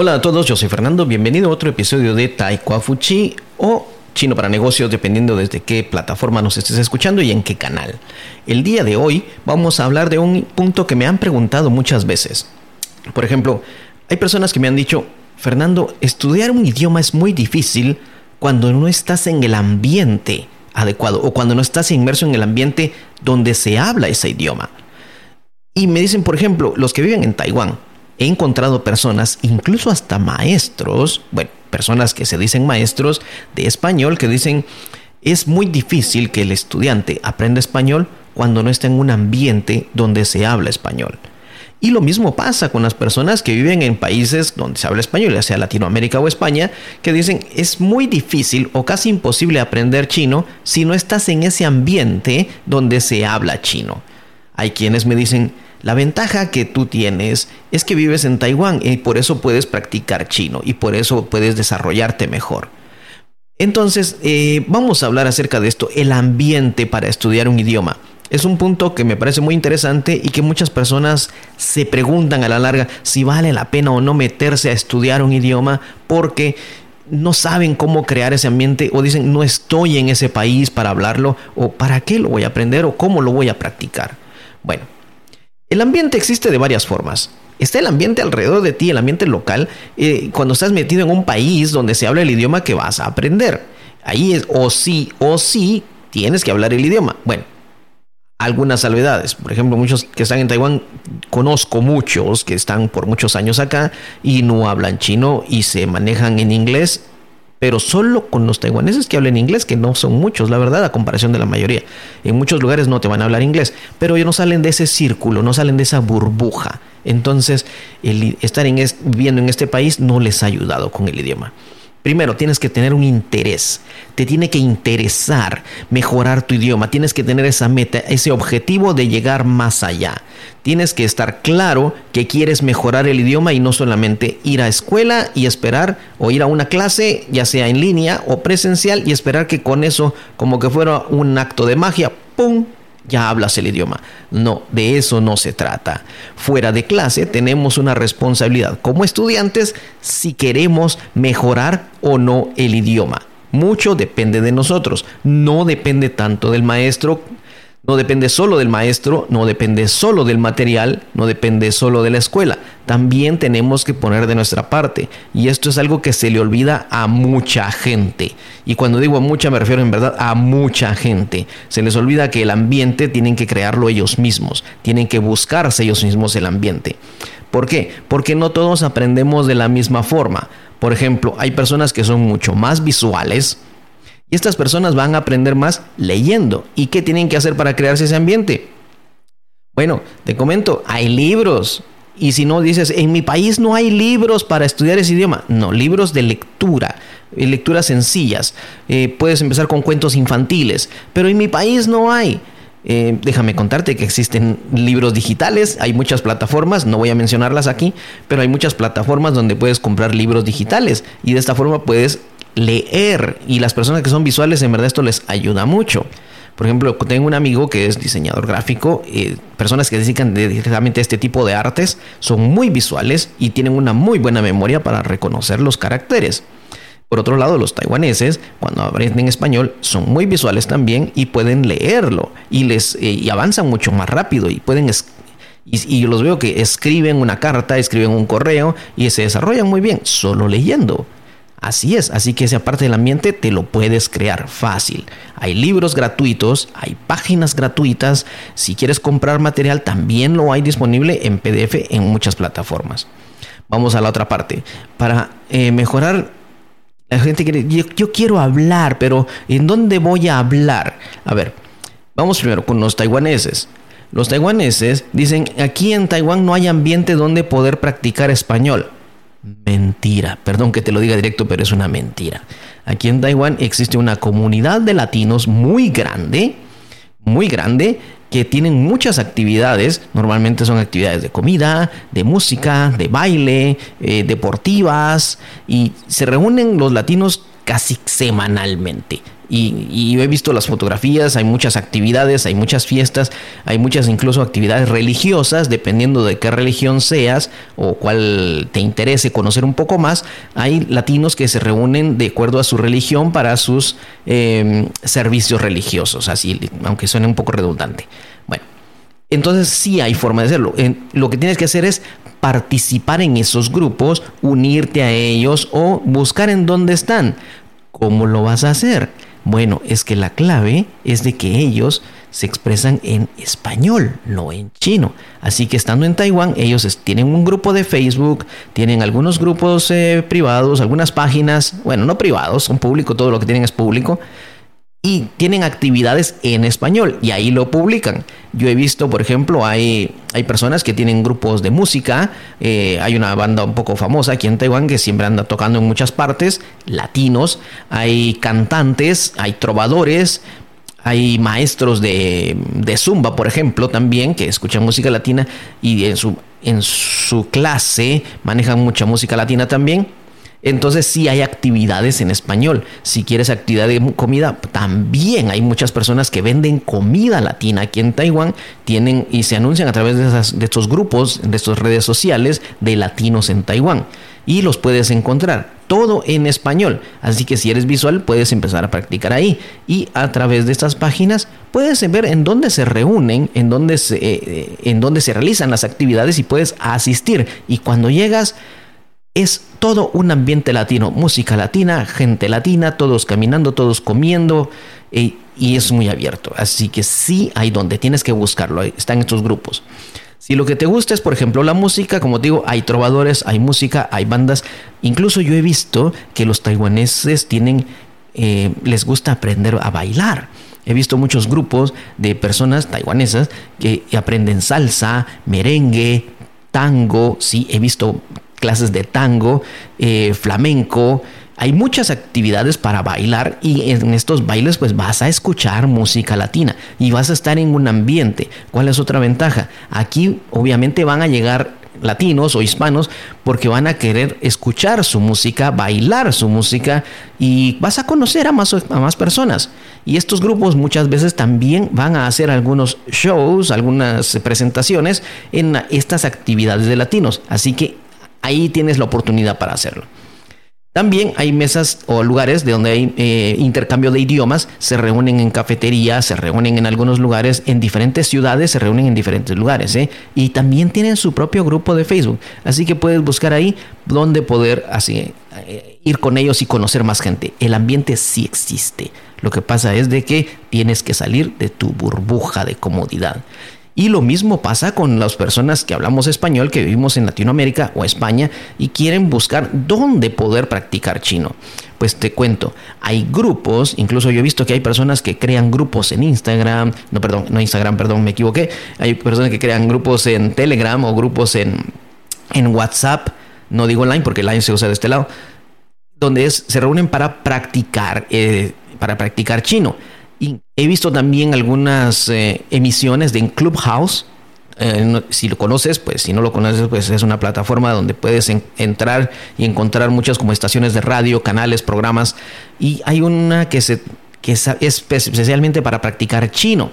Hola a todos, yo soy Fernando, bienvenido a otro episodio de Taekwafuchi o Chino para Negocios, dependiendo desde qué plataforma nos estés escuchando y en qué canal. El día de hoy vamos a hablar de un punto que me han preguntado muchas veces. Por ejemplo, hay personas que me han dicho, Fernando, estudiar un idioma es muy difícil cuando no estás en el ambiente adecuado o cuando no estás inmerso en el ambiente donde se habla ese idioma. Y me dicen, por ejemplo, los que viven en Taiwán, he encontrado personas, incluso hasta maestros, bueno, personas que se dicen maestros de español, que dicen, es muy difícil que el estudiante aprenda español cuando no está en un ambiente donde se habla español. Y lo mismo pasa con las personas que viven en países donde se habla español, ya sea Latinoamérica o España, que dicen es muy difícil o casi imposible aprender chino si no estás en ese ambiente donde se habla chino. Hay quienes me dicen, la ventaja que tú tienes es que vives en Taiwán y por eso puedes practicar chino y por eso puedes desarrollarte mejor. Entonces, eh, vamos a hablar acerca de esto, el ambiente para estudiar un idioma. Es un punto que me parece muy interesante y que muchas personas se preguntan a la larga si vale la pena o no meterse a estudiar un idioma porque no saben cómo crear ese ambiente o dicen no estoy en ese país para hablarlo o para qué lo voy a aprender o cómo lo voy a practicar. Bueno, el ambiente existe de varias formas. Está el ambiente alrededor de ti, el ambiente local, eh, cuando estás metido en un país donde se habla el idioma que vas a aprender. Ahí es o sí o sí tienes que hablar el idioma. Bueno, algunas salvedades. Por ejemplo, muchos que están en Taiwán, conozco muchos que están por muchos años acá y no hablan chino y se manejan en inglés pero solo con los taiwaneses que hablen inglés, que no son muchos, la verdad, a comparación de la mayoría. En muchos lugares no te van a hablar inglés, pero ellos no salen de ese círculo, no salen de esa burbuja. Entonces, el estar en viviendo en este país no les ha ayudado con el idioma. Primero, tienes que tener un interés. Te tiene que interesar mejorar tu idioma. Tienes que tener esa meta, ese objetivo de llegar más allá. Tienes que estar claro que quieres mejorar el idioma y no solamente ir a escuela y esperar o ir a una clase, ya sea en línea o presencial, y esperar que con eso, como que fuera un acto de magia, ¡pum! Ya hablas el idioma. No, de eso no se trata. Fuera de clase tenemos una responsabilidad como estudiantes si queremos mejorar o no el idioma. Mucho depende de nosotros, no depende tanto del maestro no depende solo del maestro, no depende solo del material, no depende solo de la escuela. También tenemos que poner de nuestra parte. Y esto es algo que se le olvida a mucha gente. Y cuando digo a mucha me refiero en verdad a mucha gente. Se les olvida que el ambiente tienen que crearlo ellos mismos. Tienen que buscarse ellos mismos el ambiente. ¿Por qué? Porque no todos aprendemos de la misma forma. Por ejemplo, hay personas que son mucho más visuales, y estas personas van a aprender más leyendo. ¿Y qué tienen que hacer para crearse ese ambiente? Bueno, te comento, hay libros. Y si no dices, en mi país no hay libros para estudiar ese idioma. No, libros de lectura, eh, lecturas sencillas. Eh, puedes empezar con cuentos infantiles, pero en mi país no hay. Eh, déjame contarte que existen libros digitales, hay muchas plataformas, no voy a mencionarlas aquí, pero hay muchas plataformas donde puedes comprar libros digitales y de esta forma puedes leer y las personas que son visuales en verdad esto les ayuda mucho. Por ejemplo, tengo un amigo que es diseñador gráfico, eh, personas que se dedican directamente a este tipo de artes, son muy visuales y tienen una muy buena memoria para reconocer los caracteres. Por otro lado, los taiwaneses, cuando aprenden español, son muy visuales también y pueden leerlo y les eh, y avanzan mucho más rápido y pueden y, y, los veo que escriben una carta, escriben un correo y se desarrollan muy bien solo leyendo. Así es, así que esa parte del ambiente te lo puedes crear fácil. Hay libros gratuitos, hay páginas gratuitas. Si quieres comprar material, también lo hay disponible en PDF en muchas plataformas. Vamos a la otra parte. Para eh, mejorar, la gente quiere, yo, yo quiero hablar, pero ¿en dónde voy a hablar? A ver, vamos primero con los taiwaneses. Los taiwaneses dicen, aquí en Taiwán no hay ambiente donde poder practicar español. Mentira, perdón que te lo diga directo, pero es una mentira. Aquí en Taiwán existe una comunidad de latinos muy grande, muy grande, que tienen muchas actividades, normalmente son actividades de comida, de música, de baile, eh, deportivas, y se reúnen los latinos casi semanalmente. Y, he visto las fotografías, hay muchas actividades, hay muchas fiestas, hay muchas incluso actividades religiosas, dependiendo de qué religión seas o cuál te interese conocer un poco más. Hay latinos que se reúnen de acuerdo a su religión para sus em, servicios religiosos, así, aunque suene un poco redundante. Bueno, entonces sí hay forma de hacerlo. lo que tienes que hacer es participar en esos grupos, unirte a ellos o buscar en dónde están. ¿Cómo lo vas a hacer? Bueno, es que la clave es de que ellos se expresan en español, no en chino. Así que estando en Taiwán, ellos tienen un grupo de Facebook, tienen algunos grupos eh, privados, algunas páginas, bueno, no privados, son públicos, todo lo que tienen es público, y tienen actividades en español y ahí lo publican. Yo he visto, por ejemplo, hay, hay personas que tienen grupos de música, eh, hay una banda un poco famosa aquí en Taiwán que siempre anda tocando en muchas partes, latinos, hay cantantes, hay trovadores, hay maestros de, de zumba, por ejemplo, también, que escuchan música latina y en su, en su clase manejan mucha música latina también. Entonces sí hay actividades en español. Si quieres actividad de comida, también hay muchas personas que venden comida latina aquí en Taiwán, tienen y se anuncian a través de, estos grupos, de estas redes sociales de latinos en Taiwán. Y los puedes encontrar todo en español. Así que si eres visual, puedes empezar a practicar ahí. Y a través de estas páginas puedes ver en dónde se reúnen, en dónde se, eh, eh, en dónde se realizan las actividades y puedes asistir. Y cuando llegas, es todo un ambiente latino, música latina, gente latina, todos caminando, todos comiendo eh, y es muy abierto. Así que sí hay donde tienes que buscarlo, están estos grupos. Si lo que te gusta es, por ejemplo, la música, como digo, hay trovadores, hay música, hay bandas. Incluso yo he visto que los taiwaneses tienen, eh, les gusta aprender a bailar. He visto muchos grupos de personas taiwanesas que aprenden salsa, merengue, tango. Sí, he visto clases de tango, eh, flamenco. Hay muchas actividades para bailar y en estos bailes pues vas a escuchar música latina y vas a estar en un ambiente. ¿Cuál es otra ventaja? Aquí obviamente van a llegar latinos o hispanos porque van a querer escuchar su música, bailar su música y vas a conocer a más, a más personas. Y estos grupos muchas veces también van a hacer algunos shows, algunas presentaciones en estas actividades de latinos. Así que ahí tienes la oportunidad para hacerlo. También hay mesas o lugares de donde hay eh, intercambio de idiomas, se reúnen en cafeterías, se reúnen en algunos lugares, en diferentes ciudades, se reúnen en diferentes lugares. ¿eh? Y también tienen su propio grupo de Facebook. Así que puedes buscar ahí donde poder así, eh, ir con ellos y conocer más gente. El ambiente sí existe. Lo que pasa es de que tienes que salir de tu burbuja de comodidad. Y lo mismo pasa con las personas que hablamos español, que vivimos en Latinoamérica o España y quieren buscar dónde poder practicar chino. Pues te cuento, hay grupos, incluso yo he visto que hay personas que crean grupos en Instagram, no, perdón, no Instagram, perdón, me equivoqué. Hay personas que crean grupos en Telegram o grupos en, en WhatsApp, no digo online porque line se usa de este lado, donde se reúnen para practicar, eh, para practicar chino. Y he visto también algunas eh, emisiones de Clubhouse. Eh, si lo conoces, pues si no lo conoces, pues es una plataforma donde puedes entrar y encontrar muchas como estaciones de radio, canales, programas. Y hay una que, se, que es especialmente para practicar chino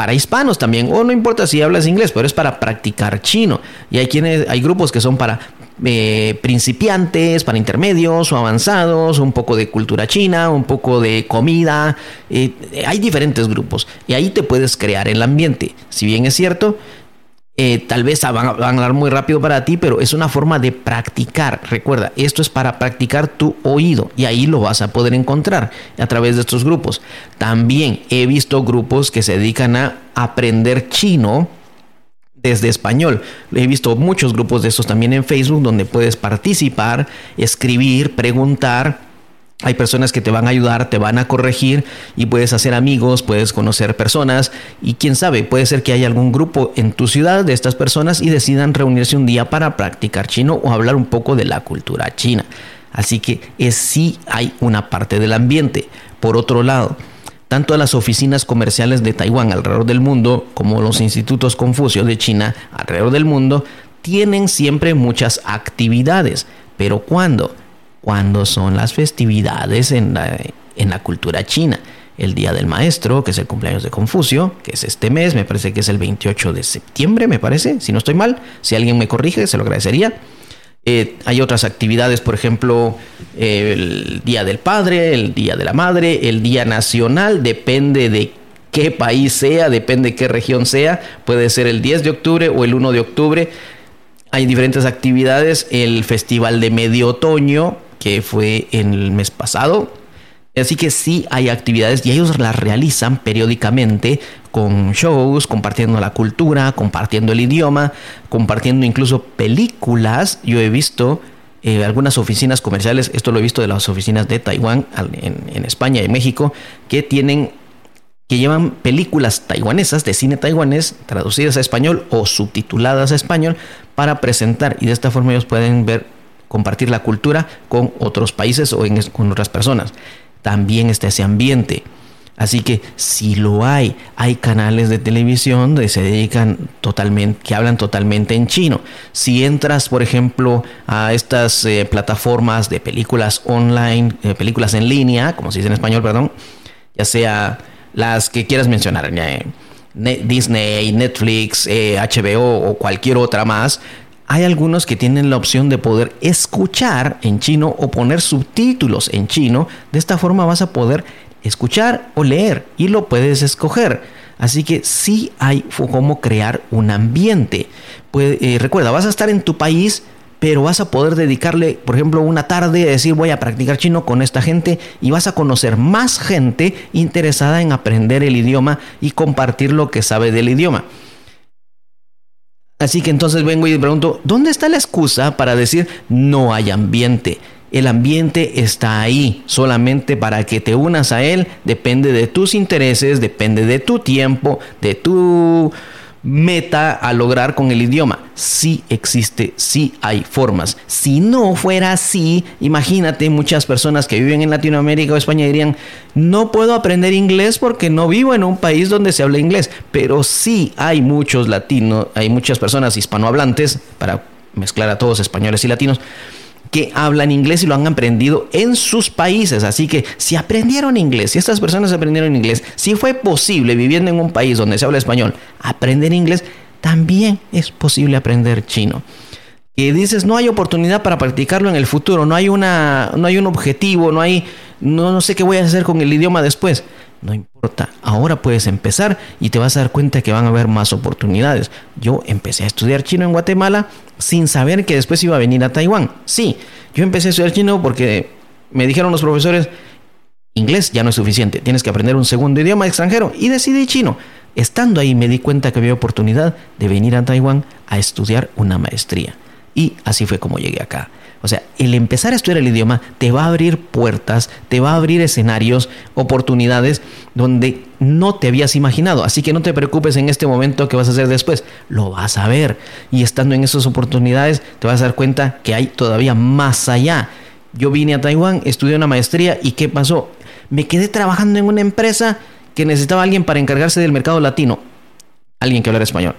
para hispanos también, o no importa si hablas inglés, pero es para practicar chino. Y hay quienes, hay grupos que son para eh, principiantes, para intermedios o avanzados, un poco de cultura china, un poco de comida. Eh, hay diferentes grupos y ahí te puedes crear el ambiente. Si bien es cierto, eh, tal vez van, a hablar muy rápido para ti, pero es una forma de practicar. Recuerda, esto es para practicar tu oído y ahí lo vas a poder encontrar a través de estos grupos. También he visto grupos que se dedican a aprender chino desde español. He visto muchos grupos de estos también en Facebook donde puedes participar, escribir, preguntar. Hay personas que te van a ayudar, te van a corregir y puedes hacer amigos, puedes conocer personas y quién sabe, puede ser que haya algún grupo en tu ciudad de estas personas y decidan reunirse un día para practicar chino o hablar un poco de la cultura china. Así que es sí hay una parte del ambiente. Por otro lado, tanto las oficinas comerciales de Taiwán alrededor del mundo como los institutos Confucio de China alrededor del mundo tienen siempre muchas actividades. Pero ¿cuándo? Cuando son las festividades en, la cultura china. El Día del Maestro, que es el cumpleaños de Confucio, que es este mes, me parece que es el 28 de septiembre, me parece, si no estoy mal. Si alguien me corrige, se lo agradecería. Eh, hay otras actividades, por ejemplo, el Día del Padre, el Día de la Madre, el Día Nacional, depende de qué país sea, depende de qué región sea, puede ser el 10 de octubre o el 1 de octubre. Hay diferentes actividades, el Festival de Medio Otoño, que fue en el mes pasado, Así que sí hay actividades y ellos las realizan periódicamente con shows, compartiendo la cultura, compartiendo el idioma, compartiendo incluso películas. Yo he visto eh, algunas oficinas comerciales, esto lo he visto de las oficinas de Taiwán en, España y México, que tienen que llevan películas taiwanesas de cine taiwanés traducidas a español o subtituladas a español para presentar y de esta forma ellos pueden ver compartir la cultura con otros países o con otras personas también está ese ambiente. Así que si lo hay, hay canales de televisión que se dedican totalmente, que hablan totalmente en chino. Si entras, por ejemplo, a estas eh, plataformas de películas online, eh, películas en línea, como se dice en español, perdón, ya sea las que quieras mencionar, eh, Disney, Netflix, HBO o cualquier otra más, hay algunos que tienen la opción de poder escuchar en chino o poner subtítulos en chino. De esta forma vas a poder escuchar o leer y lo puedes escoger. Así que sí hay cómo crear un ambiente. Eh, recuerda, vas a estar en tu país, pero vas a poder dedicarle, por ejemplo, una tarde a decir voy a practicar chino con esta gente y vas a conocer más gente interesada en aprender el idioma y compartir lo que sabe del idioma. Así que entonces vengo y pregunto, ¿dónde está la excusa para decir no hay ambiente? El ambiente está ahí, solamente para que te unas a él, depende de tus intereses, depende de tu tiempo, de tu meta a lograr con el idioma. Sí existe, sí hay formas. Si no fuera así, imagínate muchas personas que viven en Latinoamérica o España dirían, no puedo aprender inglés porque no vivo en un país donde se habla inglés. Pero sí hay muchos latinos, hay muchas personas hispanohablantes, para mezclar a todos españoles y latinos, que hablan inglés y lo han aprendido en sus países. Así que si aprendieron inglés, si estas personas aprendieron inglés, si fue posible viviendo en un país donde se habla español, aprender inglés, también es posible aprender chino. Que dices, no hay oportunidad para practicarlo en el futuro, no hay, una, no hay un objetivo, no hay, no, no sé qué voy a hacer con el idioma después. No importa, ahora puedes empezar y te vas a dar cuenta que van a haber más oportunidades. Yo empecé a estudiar chino en Guatemala sin saber que después iba a venir a Taiwán. Sí, yo empecé a estudiar chino porque me dijeron los profesores, inglés ya no es suficiente, tienes que aprender un segundo idioma extranjero y decidí chino. Estando ahí me di cuenta que había oportunidad de venir a Taiwán a estudiar una maestría. Y así fue como llegué acá. O sea, el empezar a estudiar el idioma te va a abrir puertas, te va a abrir escenarios, oportunidades donde no te habías imaginado. Así que no te preocupes en este momento que vas a hacer después. Lo vas a ver. Y estando en esas oportunidades te vas a dar cuenta que hay todavía más allá. Yo vine a Taiwán, estudié una maestría y ¿qué pasó? Me quedé trabajando en una empresa que necesitaba alguien para encargarse del mercado latino. Alguien que hablara español.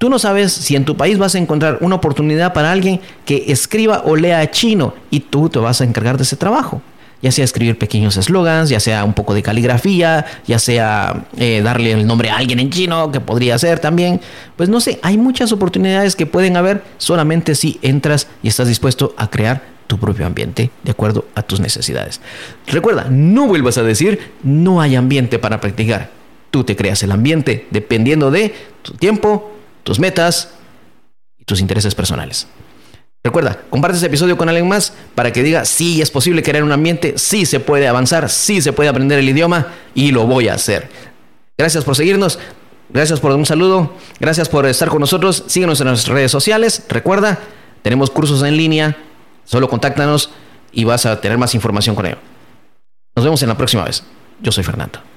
Tú no sabes si en tu país vas a encontrar una oportunidad para alguien que escriba o lea chino y tú te vas a encargar de ese trabajo. Ya sea escribir pequeños eslogans, ya sea un poco de caligrafía, ya sea eh, darle el nombre a alguien en chino, que podría ser también. Pues no sé, hay muchas oportunidades que pueden haber solamente si entras y estás dispuesto a crear tu propio ambiente de acuerdo a tus necesidades. Recuerda, no vuelvas a decir no hay ambiente para practicar. Tú te creas el ambiente dependiendo de tu tiempo, tus metas y tus intereses personales. Recuerda, comparte este episodio con alguien más para que diga, sí, es posible crear un ambiente, sí se puede avanzar, sí se puede aprender el idioma y lo voy a hacer. Gracias por seguirnos, gracias por un saludo, gracias por estar con nosotros, síguenos en nuestras redes sociales, recuerda, tenemos cursos en línea, solo contáctanos y vas a tener más información con ello. Nos vemos en la próxima vez. Yo soy Fernando.